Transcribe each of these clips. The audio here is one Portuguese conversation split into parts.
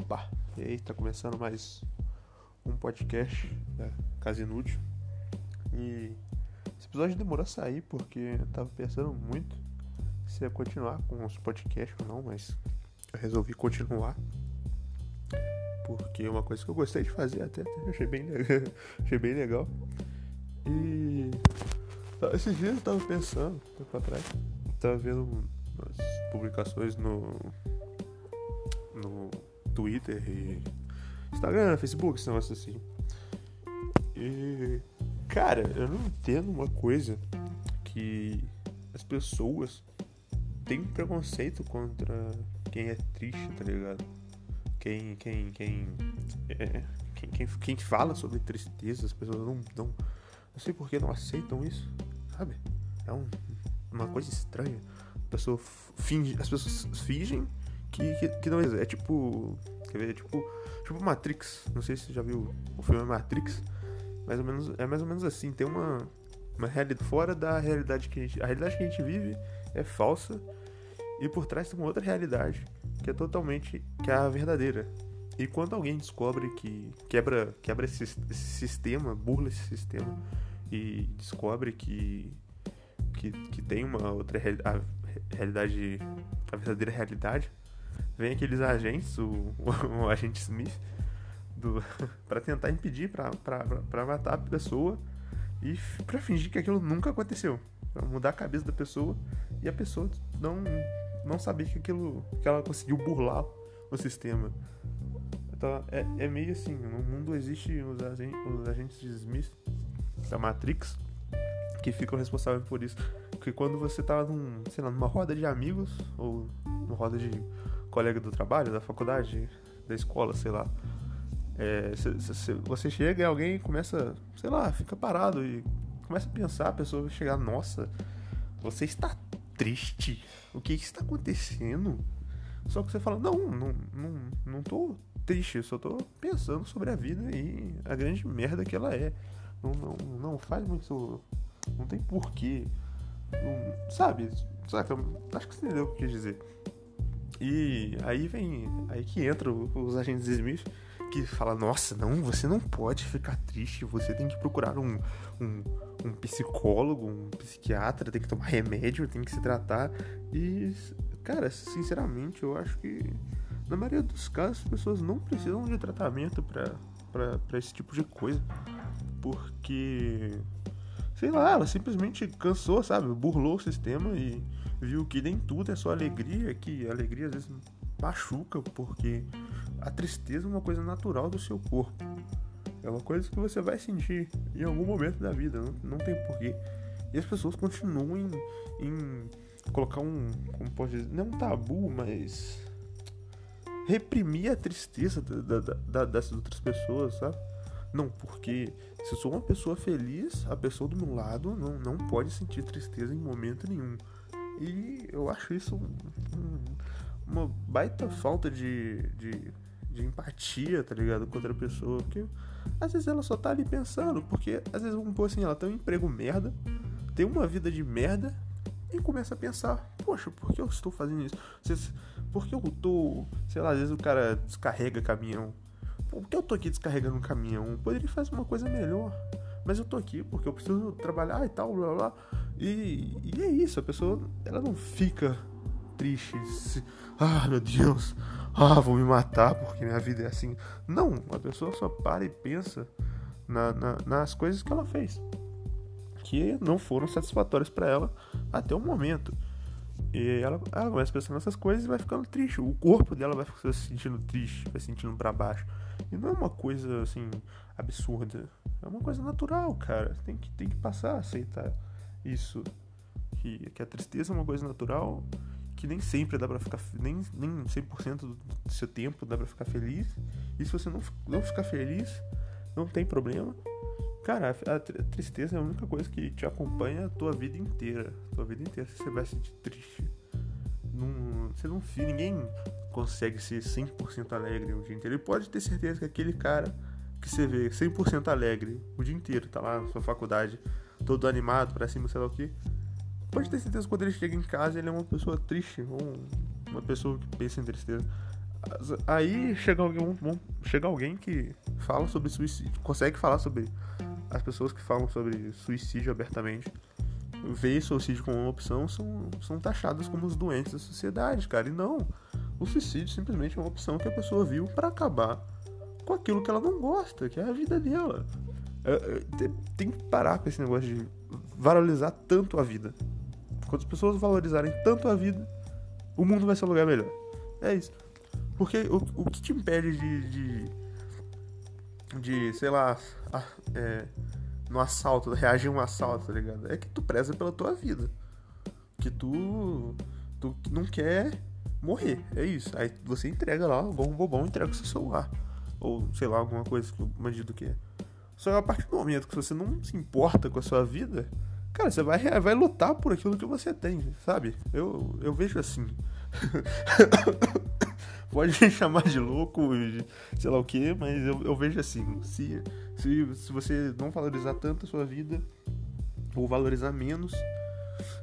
Opa, e aí, tá começando mais um podcast da Casa Inútil. E esse episódio demorou a sair porque eu tava pensando muito se ia continuar com os podcasts ou não, mas eu resolvi continuar. Porque é uma coisa que eu gostei de fazer até, até achei bem legal. achei bem legal. E esses dias eu tava pensando, tempo atrás, tava vendo umas publicações no Twitter e Instagram, Facebook, esse negócio assim. E, cara, eu não entendo uma coisa que as pessoas têm preconceito contra quem é triste, tá ligado? Quem, quem, quem, é, quem, quem, quem fala sobre tristeza, as pessoas não, não, não sei por que não aceitam isso, sabe? É um, uma coisa estranha. A pessoa finge, as pessoas fingem que, que, que não existe. É tipo. Quer ver? É tipo. Tipo Matrix. Não sei se você já viu o filme Matrix. Mais ou menos, é mais ou menos assim. Tem uma, uma realidade fora da realidade que a gente. A realidade que a gente vive é falsa. E por trás tem uma outra realidade. Que é totalmente. Que é a verdadeira. E quando alguém descobre que quebra, quebra esse, esse sistema, burla esse sistema e descobre que, que, que tem uma outra a realidade, a verdadeira realidade, vem aqueles agentes, o, o, o agente Smith, para tentar impedir, para matar a pessoa e para fingir que aquilo nunca aconteceu. Pra mudar a cabeça da pessoa e a pessoa não, não saber que aquilo que ela conseguiu burlar o sistema. Então é, é meio assim, no mundo existe os, agentes, os agentes de Smith da Matrix que ficam responsáveis por isso. Porque quando você tá num, sei lá, numa roda de amigos ou numa roda de colega do trabalho, da faculdade, da escola, sei lá. É, se, se, você chega e alguém começa, sei lá, fica parado e começa a pensar, a pessoa vai chegar, nossa, você está triste? O que está acontecendo? Só que você fala, não, não, não, não tô triste, eu só tô pensando sobre a vida e a grande merda que ela é. Não, não, não faz muito. Não tem porquê. Não, sabe? Saca? Acho que você entendeu o que eu quis dizer. E aí vem. Aí que entra os agentes Smith que fala, nossa, não, você não pode ficar triste, você tem que procurar um, um, um psicólogo, um psiquiatra, tem que tomar remédio, tem que se tratar. E, cara, sinceramente, eu acho que na maioria dos casos as pessoas não precisam de tratamento para esse tipo de coisa. Porque, sei lá, ela simplesmente cansou, sabe? Burlou o sistema e viu que nem tudo é só alegria, que alegria às vezes machuca, porque a tristeza é uma coisa natural do seu corpo. É uma coisa que você vai sentir em algum momento da vida, não, não tem porquê. E as pessoas continuam em, em colocar um, como pode dizer, não um tabu, mas reprimir a tristeza da, da, da, dessas outras pessoas, sabe? Não, porque se eu sou uma pessoa feliz, a pessoa do meu lado não, não pode sentir tristeza em momento nenhum. E eu acho isso um, um, uma baita falta de, de, de, empatia, tá ligado? Com outra pessoa. Porque às vezes ela só tá ali pensando. Porque às vezes, vamos pôr assim, ela tem um emprego merda, tem uma vida de merda e começa a pensar: Poxa, por que eu estou fazendo isso? Por que eu tô. Sei lá, às vezes o cara descarrega caminhão. Por que eu tô aqui descarregando um caminhão? Poderia fazer uma coisa melhor. Mas eu tô aqui porque eu preciso trabalhar e tal, blá blá. E, e é isso, a pessoa ela não fica triste. Se, ah, meu Deus, ah, vou me matar porque minha vida é assim. Não, a pessoa só para e pensa na, na, nas coisas que ela fez que não foram satisfatórias para ela até o momento. E ela, ela começa pensando nessas coisas e vai ficando triste. O corpo dela vai se sentindo triste, vai se sentindo para baixo. E não é uma coisa assim absurda. É uma coisa natural, cara. Tem que, tem que passar a aceitar isso. Que, que a tristeza é uma coisa natural, que nem sempre dá pra ficar. Nem, nem 100% do seu tempo dá pra ficar feliz. E se você não, não ficar feliz, não tem problema. Cara, a, tristeza é a única coisa que te acompanha a tua vida inteira. Tua vida inteira você vai se sentir triste. Não, você não ninguém consegue ser 100% alegre o dia inteiro. Ele pode ter certeza que aquele cara que você vê 100% alegre o dia inteiro, tá lá na sua faculdade, todo animado pra cima, sei lá o que. Pode ter certeza que quando ele chega em casa ele é uma pessoa triste, ou uma pessoa que pensa em tristeza. Aí chega alguém, chega alguém que fala sobre suicídio, consegue falar sobre as pessoas que falam sobre suicídio abertamente, vê suicídio como uma opção, são, são taxadas como os doentes da sociedade, cara. E não, o suicídio simplesmente é uma opção que a pessoa viu para acabar com aquilo que ela não gosta, que é a vida dela. É, é, tem que parar com esse negócio de valorizar tanto a vida. Quando as pessoas valorizarem tanto a vida, o mundo vai ser um lugar melhor. É isso. Porque o, o que te impede de, de, de sei lá, é, no assalto, reagir a um assalto, tá ligado? É que tu preza pela tua vida. Que tu, tu não quer morrer. É isso. Aí você entrega lá, igual um bobão, entrega o seu celular. Ou sei lá, alguma coisa que o bandido quer. Só que a partir do momento que você não se importa com a sua vida, cara, você vai, vai lutar por aquilo que você tem, sabe? Eu, eu vejo assim. Pode me chamar de louco, sei lá o que, mas eu, eu vejo assim. Se, se, se você não valorizar tanto a sua vida, ou valorizar menos,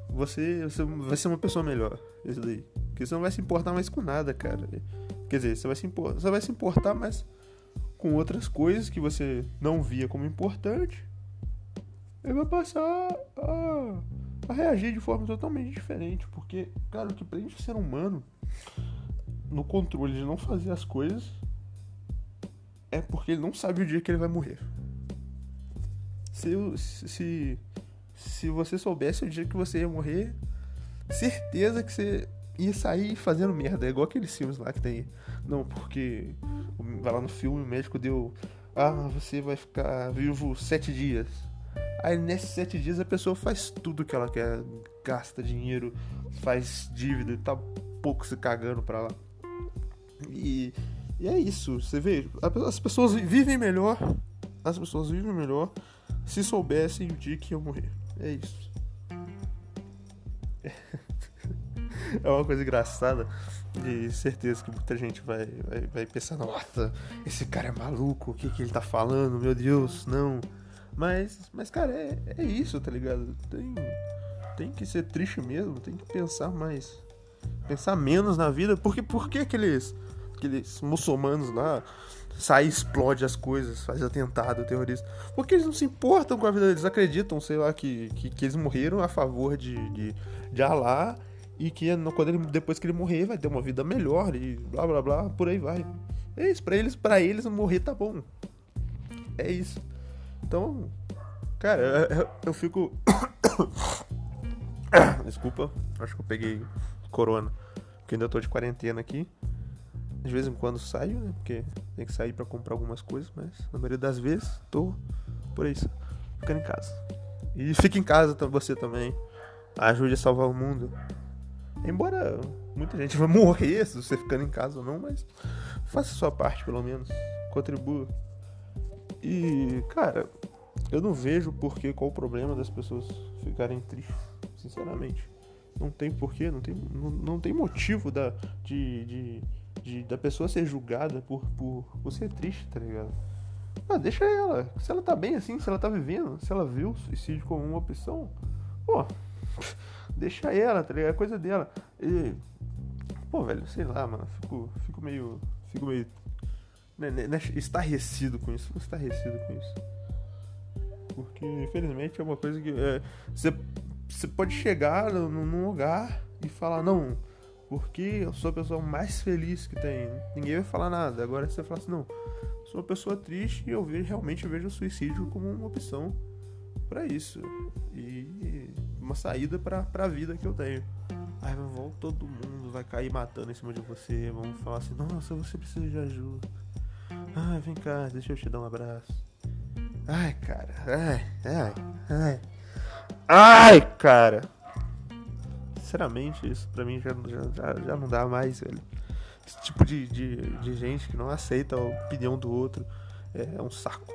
você, você vai ser uma pessoa melhor. Isso daí. Porque você não vai se importar mais com nada, cara. Quer dizer, você vai se importar, você vai se importar mais com outras coisas que você não via como importante, ele vai passar a, a reagir de forma totalmente diferente. Porque, cara, o que prende o ser humano no controle de não fazer as coisas é porque ele não sabe o dia que ele vai morrer. Se, se, se você soubesse o dia que você ia morrer, certeza que você ia sair fazendo merda. É igual aqueles filmes lá que tem. Não, porque vai lá no filme, o médico deu. Ah, você vai ficar vivo sete dias. Aí nesses sete dias a pessoa faz tudo que ela quer, gasta dinheiro, faz dívida e tá pouco se cagando pra lá. E, e é isso, você vê, as pessoas vivem melhor, as pessoas vivem melhor se soubessem o dia que iam morrer. É isso. é uma coisa engraçada. De certeza que muita gente vai, vai, vai pensar, nossa, esse cara é maluco, o que, que ele tá falando? Meu Deus, não. Mas, mas cara, é, é isso, tá ligado? Tem, tem que ser triste mesmo, tem que pensar mais. Pensar menos na vida. Porque por que aqueles, aqueles muçulmanos lá sai explode as coisas, faz atentado terrorista? Porque eles não se importam com a vida deles, acreditam, sei lá, que, que, que eles morreram a favor de, de, de Allah e que quando ele, depois que ele morrer vai ter uma vida melhor e blá blá blá, por aí vai. É isso, pra eles, pra eles morrer tá bom. É isso. Então, cara, eu, eu fico. Desculpa, acho que eu peguei corona. Porque ainda tô de quarentena aqui. De vez em quando saio, né? Porque tem que sair para comprar algumas coisas, mas na maioria das vezes tô por isso, ficando em casa. E fique em casa você também. Ajude a salvar o mundo. Embora muita gente vai morrer se você ficando em casa ou não, mas faça sua parte pelo menos. Contribua. E, cara, eu não vejo porquê, qual o problema das pessoas ficarem tristes, sinceramente. Não tem porquê, não tem, não, não tem motivo da, de, de, de, da pessoa ser julgada por, por, por ser triste, tá ligado? Ah, deixa ela. Se ela tá bem assim, se ela tá vivendo, se ela viu o suicídio como uma opção, pô, Deixa ela, tá ligado? É coisa dela. E, pô, velho, sei lá, mano. Fico, fico meio. Fico meio. Né, né, né estarrecido com isso. Estarrecido com isso. Porque, infelizmente, é uma coisa que. É, você, você pode chegar num lugar e falar, não, porque eu sou a pessoa mais feliz que tem. Ninguém vai falar nada. Agora você fala assim, não, sou uma pessoa triste e eu vejo, realmente vejo o suicídio como uma opção para isso. E uma saída pra, pra vida que eu tenho. Aí vão todo mundo vai cair matando em cima de você. Vão falar assim, nossa, você precisa de ajuda. Ai, vem cá, deixa eu te dar um abraço. Ai, cara. Ai, ai, ai. Ai, cara. Sinceramente, isso pra mim já, já, já não dá mais, velho. Esse tipo de, de, de gente que não aceita a opinião do outro é, é um saco.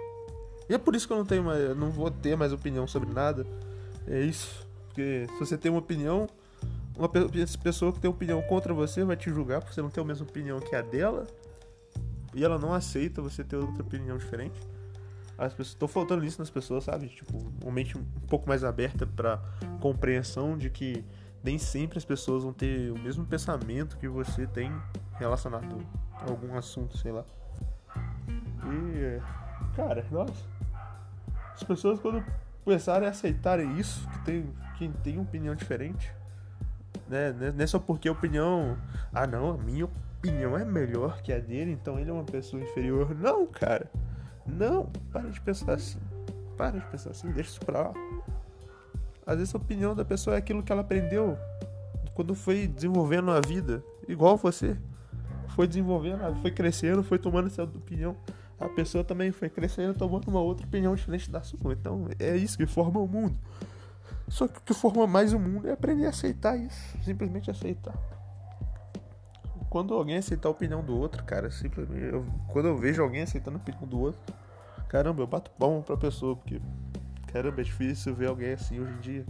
E é por isso que eu não tenho mais, não vou ter mais opinião sobre nada. É isso. Porque se você tem uma opinião, uma pessoa que tem opinião contra você vai te julgar porque você não tem a mesma opinião que a dela. E ela não aceita você ter outra opinião diferente. As pessoas estão faltando isso nas pessoas, sabe? Tipo, uma mente um pouco mais aberta para compreensão de que nem sempre as pessoas vão ter o mesmo pensamento que você tem relacionado algum assunto, sei lá. E, cara, nossa. As pessoas quando começarem a aceitarem isso, que tem quem tem opinião diferente, né? Não é só porque a opinião, ah não, a minha opinião é melhor que a dele, então ele é uma pessoa inferior. Não, cara. Não, para de pensar assim. Para de pensar assim, deixa isso pra lá. Às vezes a opinião da pessoa é aquilo que ela aprendeu quando foi desenvolvendo a vida, igual você. Foi desenvolvendo, foi crescendo, foi tomando essa opinião. A pessoa também foi crescendo, tomando uma outra opinião diferente da sua. Então é isso que forma o mundo. Só que o que forma mais o mundo é aprender a aceitar isso. Simplesmente aceitar. Quando alguém aceitar a opinião do outro, cara, simplesmente. Eu, quando eu vejo alguém aceitando a opinião do outro, caramba, eu bato palma pra pessoa, porque Caramba, é difícil ver alguém assim hoje em dia.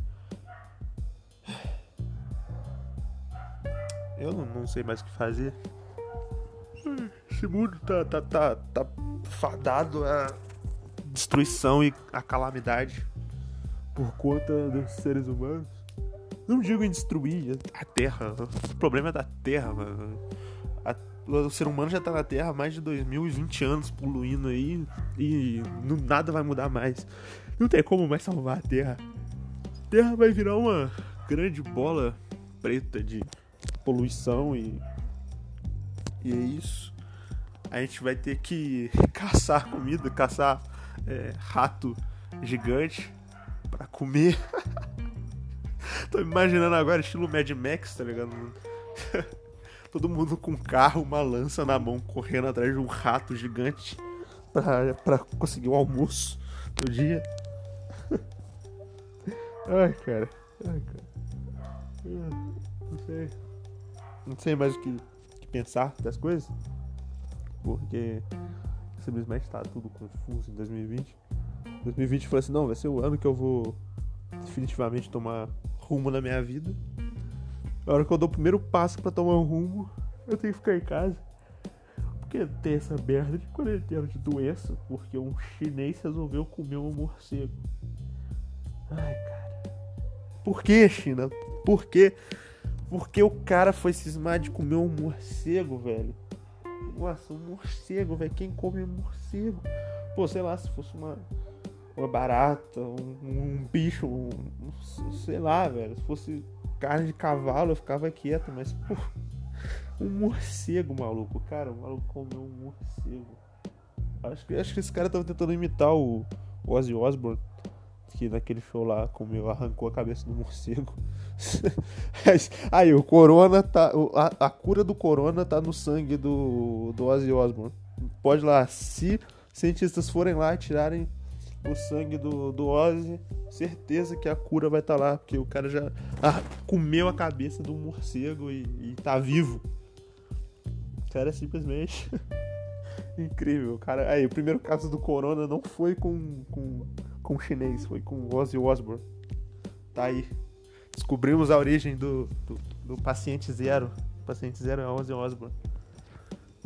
Eu não, não sei mais o que fazer. Esse mundo tá, tá, tá, tá fadado a destruição e a calamidade por conta dos seres humanos. Não digo em destruir a Terra. O problema é da Terra, mano. O ser humano já tá na Terra há mais de 2020 anos poluindo aí e não, nada vai mudar mais. Não tem como mais salvar a Terra. A Terra vai virar uma grande bola preta de poluição e. E é isso. A gente vai ter que caçar comida, caçar é, rato gigante para comer. Tô imaginando agora estilo Mad Max, tá ligado? Todo mundo com um carro, uma lança na mão, correndo atrás de um rato gigante pra conseguir o almoço do dia. Ai, cara. Ai, cara. Não sei. Não sei mais o que, que pensar das coisas. Porque simplesmente tá tudo confuso em 2020. 2020 foi assim, não, vai ser o ano que eu vou definitivamente tomar rumo na minha vida. A hora que eu dou o primeiro passo para tomar um rumo, eu tenho que ficar em casa. Porque tem essa merda de quarentena de doença, porque um chinês resolveu comer um morcego. Ai, cara. Por que, China? Por quê? Porque o cara foi cismar de comer um morcego, velho. Nossa, um morcego, velho. Quem come morcego? Pô, sei lá, se fosse uma, uma barata, um, um bicho, um, um, sei lá, velho. Se fosse carne de cavalo, eu ficava quieto, mas, pô, um morcego, maluco. Cara, o maluco comeu um morcego. Acho que, acho que esse cara tava tentando imitar o, Ozzy Osbourne que naquele show lá comeu, arrancou a cabeça do morcego. Aí, o corona tá. A, a, cura do corona tá no sangue do, do Ozzy Osbourne. Pode lá, se cientistas forem lá e tirarem o sangue do, do Ozzy, certeza que a cura vai estar tá lá, porque o cara já ah, comeu a cabeça do morcego e, e tá vivo. O cara é simplesmente incrível, cara. Aí, o primeiro caso do corona não foi com, com com chinês, foi com Ozzy Osbourne. Tá aí. Descobrimos a origem do, do, do paciente zero. O paciente zero é Ozzy Osbourne.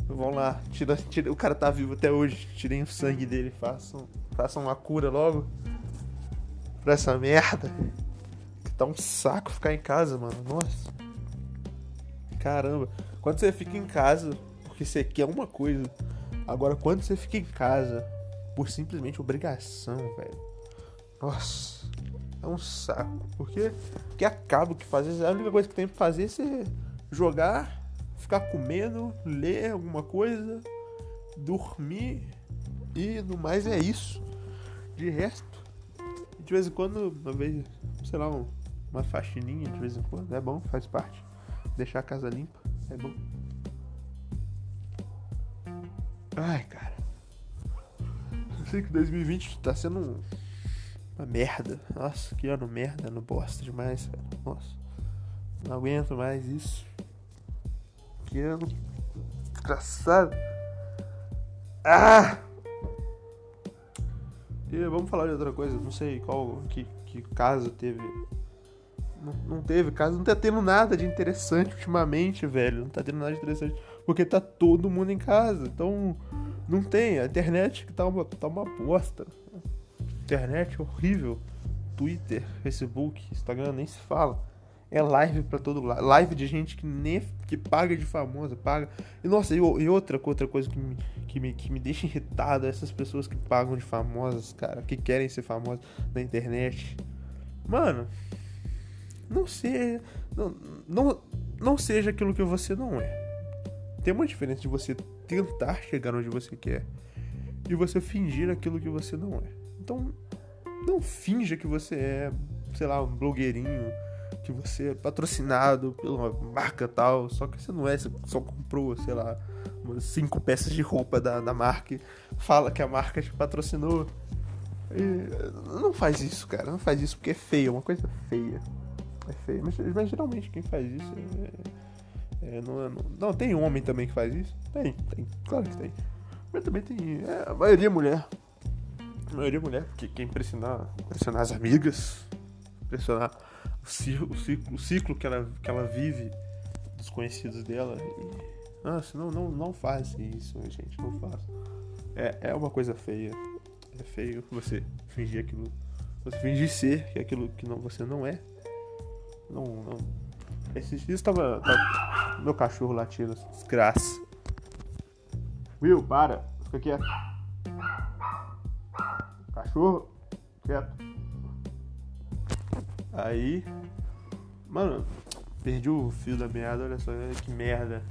Vamos lá, tira, tira, o cara tá vivo até hoje. Tirem o sangue dele, façam, façam uma cura logo pra essa merda. Tá um saco ficar em casa, mano. Nossa. Caramba. Quando você fica em casa porque você quer uma coisa. Agora, quando você fica em casa por simplesmente obrigação, velho. Nossa, é um saco. Porque, porque acaba o que fazer. A única coisa que tem pra fazer é você jogar, ficar comendo, ler alguma coisa, dormir e no mais é isso. De resto, de vez em quando, uma vez, sei lá, uma faxininha de vez em quando, é bom, faz parte. Deixar a casa limpa, é bom. Ai, cara sei que 2020 tá sendo uma merda. Nossa, que ano merda, não bosta demais, cara. Nossa, não aguento mais isso. Que ano. Ah! E vamos falar de outra coisa, não sei qual que, que caso teve. Não, não teve caso, não tá tendo nada de interessante ultimamente, velho. Não tá tendo nada de interessante. Porque tá todo mundo em casa. Então, não tem. A internet tá uma, tá uma bosta. internet horrível. Twitter, Facebook, Instagram nem se fala. É live pra todo lado. Live de gente que nem que paga de famosa, paga. E nossa, e, e outra, outra coisa que me, que, me, que me deixa irritado é essas pessoas que pagam de famosas, cara, que querem ser famosas na internet. Mano, não seja. Não, não, não seja aquilo que você não é. Tem uma diferença de você tentar chegar onde você quer e você fingir aquilo que você não é. Então, não finja que você é, sei lá, um blogueirinho, que você é patrocinado pela marca tal, só que você não é, você só comprou, sei lá, umas cinco peças de roupa da, da marca fala que a marca te patrocinou. E não faz isso, cara, não faz isso porque é feio, é uma coisa feia. É feio, mas, mas geralmente quem faz isso é, é, não, é, não, não, tem homem também que faz isso? Tem, tem, claro que tem. Mas também tem, é, a maioria é mulher. A maioria é mulher, porque quer impressionar, impressionar as amigas, impressionar o ciclo, o ciclo, que, ela, que ela vive dos conhecidos dela. Nossa, não, não, não faz isso, gente, não faz. É, é uma coisa feia. É feio você fingir aquilo. Você fingir ser que aquilo que não, você não é. Não, não. Esses dias tava, tava. Meu cachorro latindo, desgraça. Will, para. Fica quieto. Cachorro, quieto. Aí. Mano, perdi o fio da meada, olha só, que merda.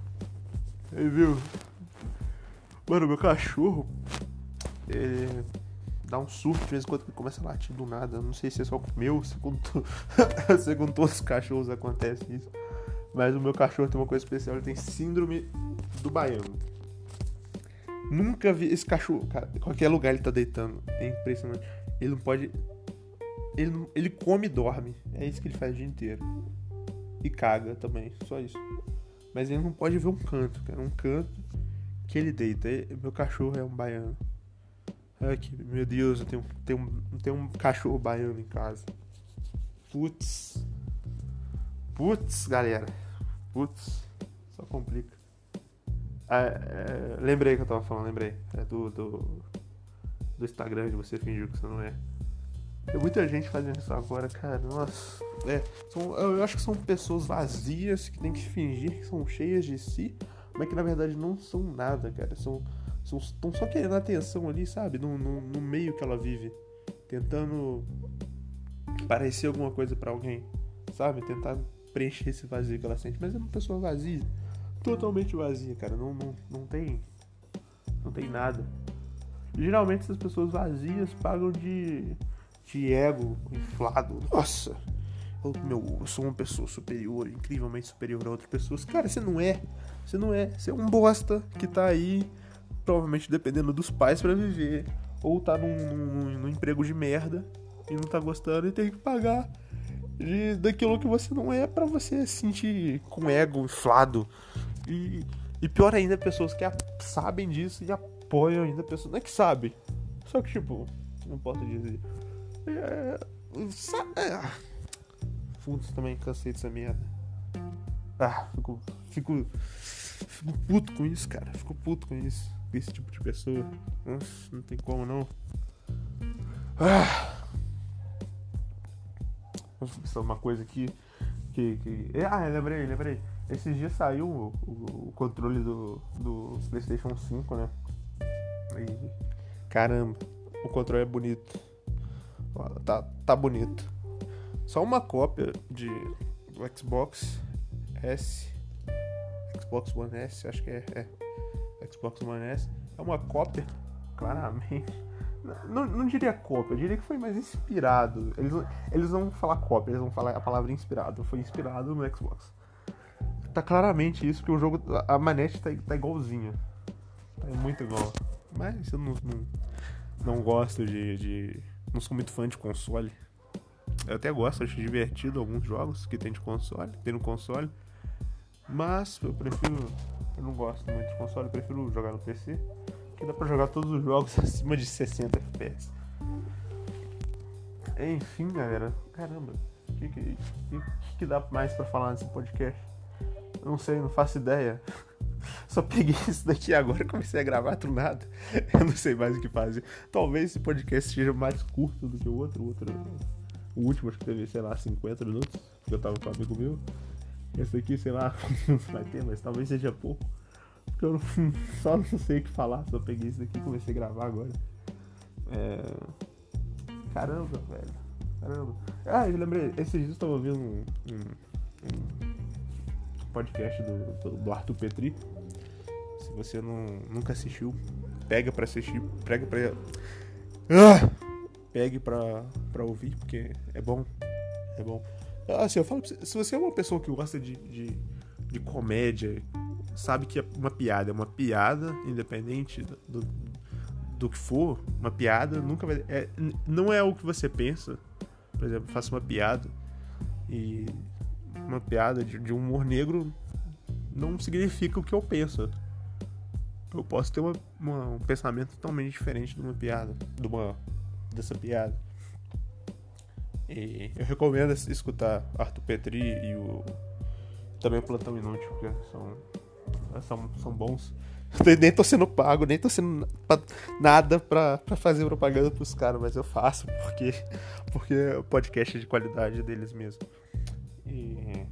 Aí, viu? Mano, meu cachorro. Ele dá um surto de vez em quando que começa a latir do nada. Não sei se é só com o meu, segundo, segundo todos os cachorros acontece isso. Mas o meu cachorro tem uma coisa especial, ele tem síndrome do baiano. Nunca vi esse cachorro, cara, em qualquer lugar ele tá deitando. É impressionante. Ele não pode. Ele, ele come e dorme. É isso que ele faz o dia inteiro. E caga também, só isso. Mas ele não pode ver um canto, cara. Um canto que ele deita. Meu cachorro é um baiano. Aqui, meu Deus, eu tenho, tenho, tenho um cachorro baiano em casa. Putz. Putz, galera. Putz. Só complica. É, é, lembrei que eu tava falando, lembrei. É do, do, do Instagram de você fingir que você não é. Tem muita gente fazendo isso agora, cara. Nossa. É, são, eu acho que são pessoas vazias que tem que fingir que são cheias de si, mas que na verdade não são nada, cara. São estão só querendo atenção ali, sabe? No, no, no, meio que ela vive. Tentando parecer alguma coisa para alguém, sabe? Tentar preencher esse vazio que ela sente. Mas é uma pessoa vazia. Totalmente vazia, cara. Não, não, não tem. Não tem nada. Geralmente essas pessoas vazias pagam de. De ego inflado. Nossa! Eu, meu, eu sou uma pessoa superior, incrivelmente superior a outras pessoas. Cara, você não é. Você não é. Você é um bosta que tá aí provavelmente dependendo dos pais para viver, ou tá num, num, num, emprego de merda e não tá gostando e tem que pagar de, daquilo que você não é para você se sentir com ego inflado. E, e pior ainda, pessoas que sabem disso e apoiam ainda pessoas. Não é que sabe, só que tipo, não posso dizer. É, é, Fundos também cansei dessa merda. Ah, fico, fico, fico puto com isso, cara. Fico puto com isso esse tipo de pessoa. Nossa, não tem como não. Ah. Pensar uma coisa aqui. Que, que... Ah, lembrei, lembrei. Esses dias saiu o, o, o controle do, do PlayStation 5, né? E, caramba, o controle é bonito. Tá, tá bonito. Só uma cópia de do Xbox S. Xbox One S, acho que é. é Xbox One S é uma cópia, claramente. Não, não diria cópia, eu diria que foi mais inspirado. Eles, eles vão falar cópia, eles vão falar a palavra inspirado. Foi inspirado no Xbox. Tá claramente isso, porque o jogo, a manete tá, tá igualzinha. Tá muito igual. Mas eu não, não, não gosto de, de. Não sou muito fã de console. Eu até gosto, acho divertido alguns jogos que tem de console, tem no console. Mas eu prefiro eu não gosto muito de console, eu prefiro jogar no PC, que dá pra jogar todos os jogos acima de 60 FPS. Enfim, galera, caramba, o que, que, que, que dá mais pra falar nesse podcast? Eu não sei, não faço ideia. Só peguei isso daqui agora e comecei a gravar do nada. Eu não sei mais o que fazer. Talvez esse podcast seja mais curto do que o outro. O, outro, o último acho que teve, sei lá, 50 minutos. porque eu tava com um amigo meu. Esse aqui, sei lá, não vai ter, mas talvez seja pouco. Porque eu não, só não sei o que falar, só peguei isso daqui e comecei a gravar agora. É... Caramba, velho. Caramba. Ah, eu lembrei, esses dias eu tava ouvindo um, um, um podcast do, do Arthur Petri. Você não, nunca assistiu, pega pra assistir, pega pra. Ah! Pegue pra, pra ouvir, porque é bom. É bom. Assim, eu falo você, se você é uma pessoa que gosta de, de, de comédia, sabe que é uma piada é uma piada, independente do, do, do que for, uma piada nunca vai. É, não é o que você pensa. Por exemplo, faço uma piada e uma piada de, de humor negro não significa o que eu penso. Eu posso ter uma, uma, um pensamento totalmente diferente de uma piada, de uma dessa piada. E eu recomendo escutar Arthur Petri e o também o Plantão Inútil, porque são, são, são bons. Nem tô sendo pago, nem tô sendo nada pra, pra fazer propaganda pros caras, mas eu faço porque, porque o podcast é de qualidade deles mesmo. E.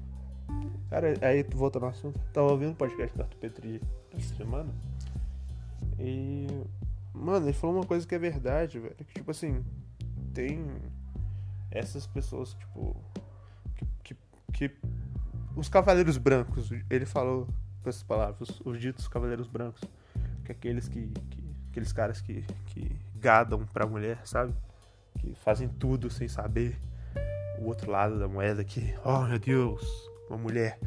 Cara, aí voltando ao assunto, tava ouvindo o podcast do Arthur Petri essa semana. E. Mano, ele falou uma coisa que é verdade, velho. Que tipo assim, tem essas pessoas, tipo. Que, que, que os cavaleiros brancos, ele falou com essas palavras, os, os ditos cavaleiros brancos, que é aqueles que, que, aqueles caras que, que gadam pra mulher, sabe? Que fazem tudo sem saber o outro lado da moeda que, oh meu Deus, uma mulher,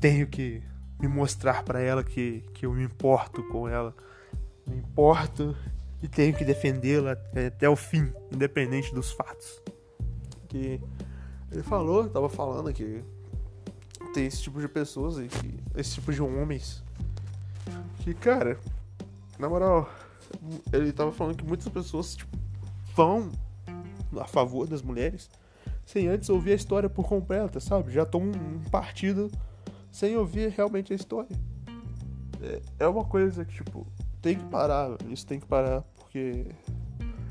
tenho que me mostrar para ela que, que eu me importo com ela, me importo e tenho que defendê-la até o fim, independente dos fatos. Que ele falou, tava falando que tem esse tipo de pessoas e que, esse tipo de homens que, cara, na moral, ele tava falando que muitas pessoas tipo, vão a favor das mulheres sem antes ouvir a história por completa, sabe? Já tomam um partido sem ouvir realmente a história. É, é uma coisa que, tipo, tem que parar, isso tem que parar, porque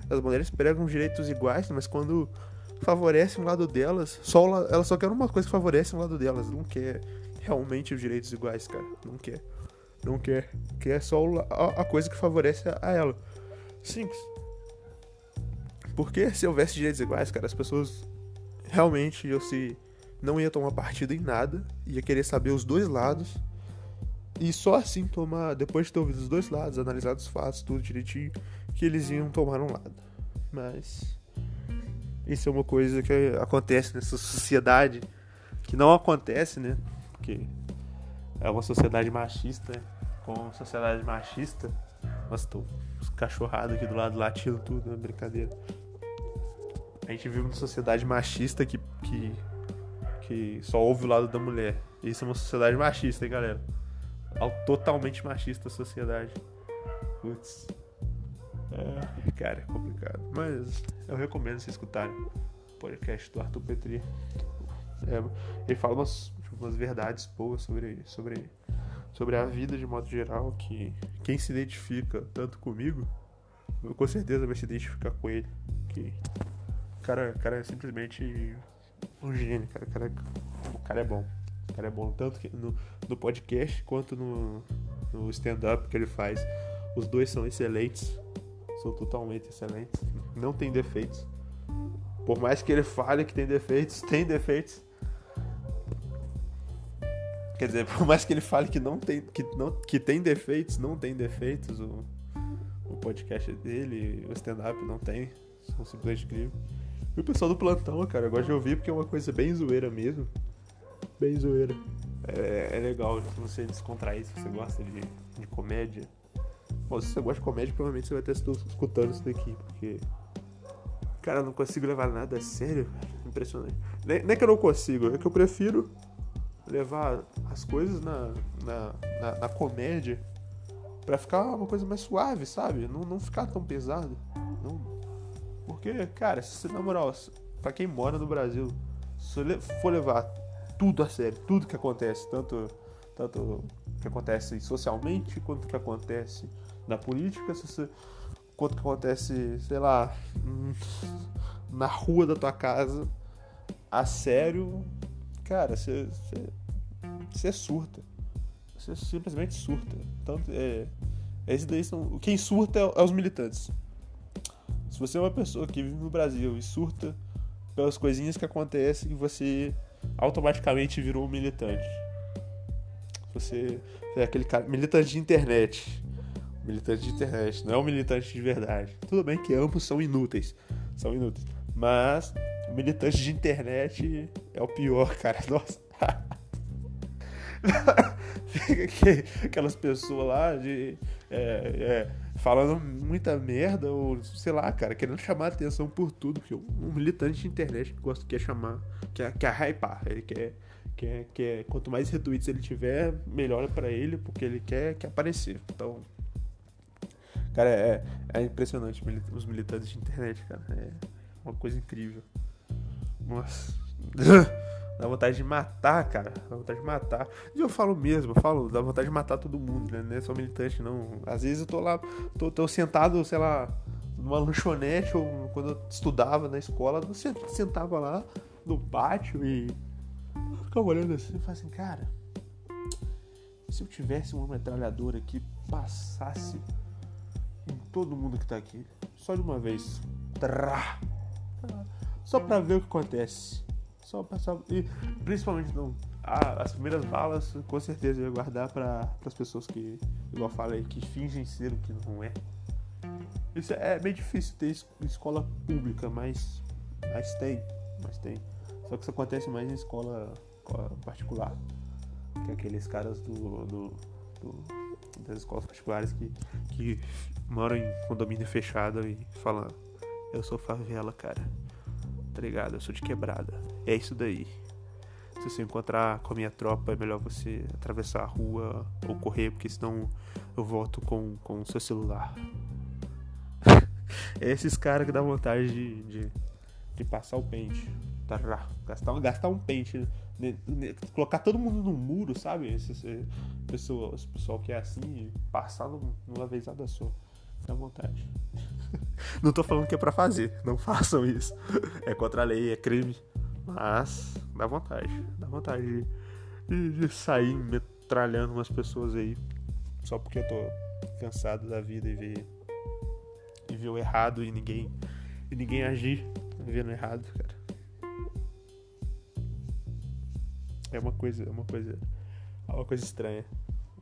as mulheres pregam direitos iguais, mas quando favorece um lado delas, só elas só querem uma coisa que favorece um lado delas, não quer realmente os direitos iguais, cara, não quer. Não quer, quer só a coisa que favorece a ela. Simples. Porque se houvesse direitos iguais, cara, as pessoas realmente eu se não ia tomar partido em nada, ia querer saber os dois lados. E só assim tomar, depois de ter ouvido os dois lados, analisado os fatos, tudo direitinho, que eles iam tomar um lado. Mas isso é uma coisa que acontece nessa sociedade que não acontece, né? Porque é uma sociedade machista, com sociedade machista. Nossa, tô cachorrado aqui do lado latindo tudo, é brincadeira. A gente vive uma sociedade machista que, que, que só ouve o lado da mulher. Isso é uma sociedade machista, hein, galera? Totalmente machista a sociedade. Putz. É, cara, é complicado. Mas eu recomendo vocês escutarem o podcast do Arthur Petri. É, ele fala umas, umas verdades boas sobre, sobre, sobre a vida de modo geral que quem se identifica tanto comigo, com certeza vai se identificar com ele. Que cara, cara é simplesmente um gênio, cara. Cara, o cara é bom. O cara é bom tanto no, no podcast quanto no, no stand-up que ele faz. Os dois são excelentes. São totalmente excelentes. Não tem defeitos. Por mais que ele fale que tem defeitos, tem defeitos. Quer dizer, por mais que ele fale que não tem, que não, que tem defeitos, não tem defeitos. O, o podcast dele, o stand-up não tem. São simplesmente incríveis. E o pessoal do plantão, cara, eu gosto de ouvir porque é uma coisa bem zoeira mesmo. Bem zoeira. É, é legal se você descontrair, se você gosta de, de comédia. Bom, se você gosta de comédia, provavelmente você vai estar escutando isso daqui, porque. Cara, eu não consigo levar nada a sério. Impressionante. Nem, nem que eu não consigo, é que eu prefiro levar as coisas na, na, na, na comédia pra ficar uma coisa mais suave, sabe? Não, não ficar tão pesado. Não, porque, cara, se na moral, pra quem mora no Brasil, se for levar tudo a sério, tudo que acontece, tanto, tanto que acontece socialmente, quanto que acontece na política, você, quanto que acontece, sei lá, na rua da tua casa, a sério, cara, você, você, você surta. Você simplesmente surta. Então, é, esses daí são. Quem surta é, é os militantes. Se você é uma pessoa que vive no Brasil e surta pelas coisinhas que acontecem, você automaticamente virou um militante. Você é aquele cara, militante de internet. Militante de internet, não é um militante de verdade. Tudo bem que ambos são inúteis. São inúteis. Mas o militante de internet é o pior, cara. Nossa. Fica aquelas pessoas lá de. É, é, falando muita merda, ou sei lá, cara, querendo chamar atenção por tudo. Porque um militante de internet que gosta, quer chamar, quer, quer hypar. Ele quer, quer, quer. Quanto mais retweets ele tiver, melhor para ele, porque ele quer, quer aparecer. Então. Cara, é, é impressionante os militantes de internet, cara. É uma coisa incrível. Nossa. Dá vontade de matar, cara. Dá vontade de matar. E eu falo mesmo, eu falo, dá vontade de matar todo mundo, né? Não é só militante, não. Às vezes eu tô lá, tô, tô sentado, sei lá, numa lanchonete, ou quando eu estudava na escola, eu sentava lá no pátio e ficava olhando assim e falava assim, cara, se eu tivesse uma metralhadora que passasse em todo mundo que tá aqui, só de uma vez, trá, só pra ver o que acontece. Só passar. E principalmente as primeiras balas, com certeza, eu ia guardar para as pessoas que, igual eu falei, que fingem ser o que não é. Isso é bem difícil ter escola pública, mas, mas tem. Mas tem. Só que isso acontece mais em escola, escola particular. Que é aqueles caras do, do, do, das escolas particulares que, que moram em condomínio fechado e falam: Eu sou favela, cara tá ligado? Eu sou de quebrada. É isso daí. Se você encontrar com a minha tropa, é melhor você atravessar a rua ou correr, porque senão eu volto com, com o seu celular. é esses caras que dá vontade de, de, de passar o pente. Tá, gastar, gastar um pente. Né, né, colocar todo mundo no muro, sabe? Esse, esse, pessoal, esse pessoal que é assim, passar numa vezada só. Dá vontade. Não tô falando que é pra fazer, não façam isso. É contra a lei, é crime. Mas dá vontade, dá vontade de, de sair metralhando umas pessoas aí. Só porque eu tô cansado da vida e ver, e ver o errado e ninguém, e ninguém agir vendo errado, cara. É uma coisa, é uma coisa, é uma coisa estranha.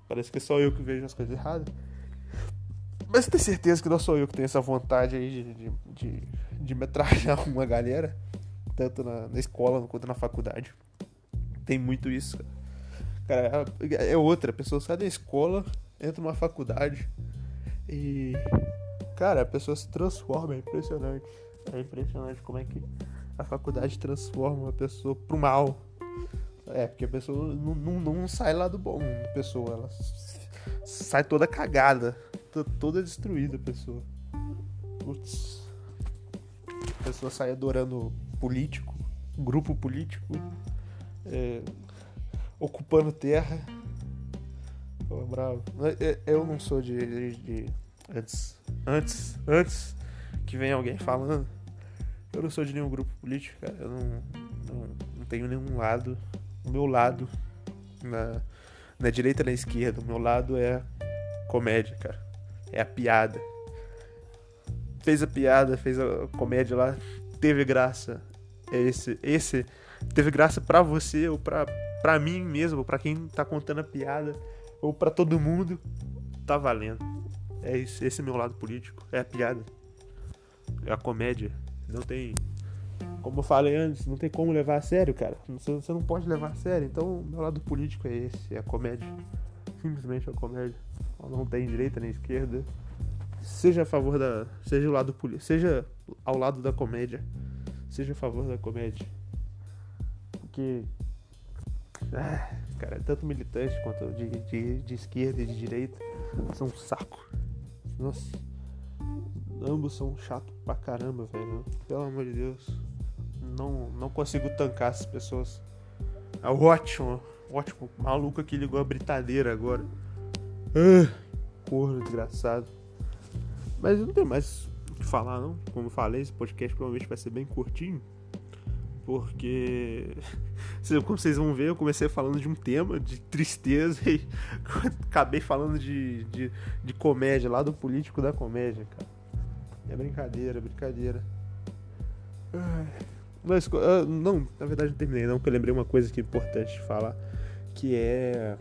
Parece que é só eu que vejo as coisas erradas. Mas tem certeza que não sou eu que tenho essa vontade aí de, de, de, de metralhar uma galera, tanto na, na, escola quanto na faculdade. Tem muito isso, cara. Cara, é, é outra. A pessoa sai da escola, entra numa faculdade e. Cara, a pessoa se transforma, é impressionante. É impressionante como é que a faculdade transforma uma pessoa pro mal. É, porque a pessoa não, não, não sai lá do bom da pessoa, ela sai toda cagada Tá toda destruída a pessoa. Putz. A pessoa sai adorando político, grupo político, é, ocupando terra. Pô, bravo. É, eu não sou de, de, de, Antes. Antes. Antes que venha alguém falando. Eu não sou de nenhum grupo político, cara. Eu não, não, não tenho nenhum lado. O meu lado, na, na direita e na esquerda, o meu lado é comédia, cara é a piada. Fez a piada, fez a comédia lá, teve graça. É esse, esse teve graça para você ou para para mim mesmo, para quem tá contando a piada ou para todo mundo, tá valendo. É esse, é meu lado político, é a piada. É a comédia. Não tem como eu falei antes, não tem como levar a sério, cara. Você, você não pode levar a sério. Então, meu lado político é esse, é a comédia. Simplesmente a comédia não tem direita nem esquerda. Seja a favor da. Seja o lado Seja ao lado da comédia. Seja a favor da comédia. Porque. Ah, cara, tanto militante quanto de, de, de esquerda e de direita são um saco. Nossa. Ambos são chato pra caramba, velho. Pelo amor de Deus. Não, não consigo tancar essas pessoas. É ótimo, ótimo. Maluco que ligou a britadeira agora. Ah, corno desgraçado. Mas não tem mais o que falar, não. Como eu falei, esse podcast provavelmente vai ser bem curtinho. Porque, como vocês vão ver, eu comecei falando de um tema de tristeza e acabei falando de, de, de comédia, lá do político da comédia, cara. É brincadeira, é brincadeira. Mas, uh, não, na verdade não terminei não, porque eu lembrei uma coisa que é importante falar, que é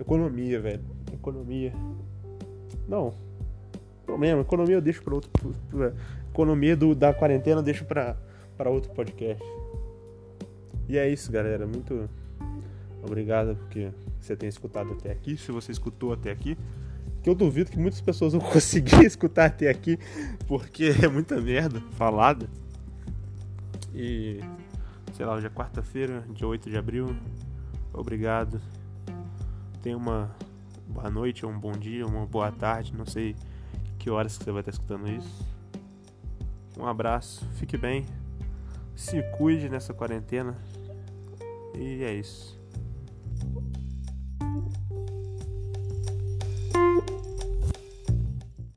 economia, velho. Economia. Não. Problema, economia eu deixo para outro. Economia do, da quarentena eu deixo para para outro podcast. E é isso, galera. Muito obrigado porque você tem escutado até aqui. Se você escutou até aqui, que eu duvido que muitas pessoas vão conseguir escutar até aqui, porque é muita merda falada. E sei lá, hoje é quarta-feira, dia 8 de abril. Obrigado. Tenha uma boa noite, ou um bom dia, uma boa tarde, não sei que horas que você vai estar escutando isso. Um abraço, fique bem se cuide nessa quarentena. E é isso.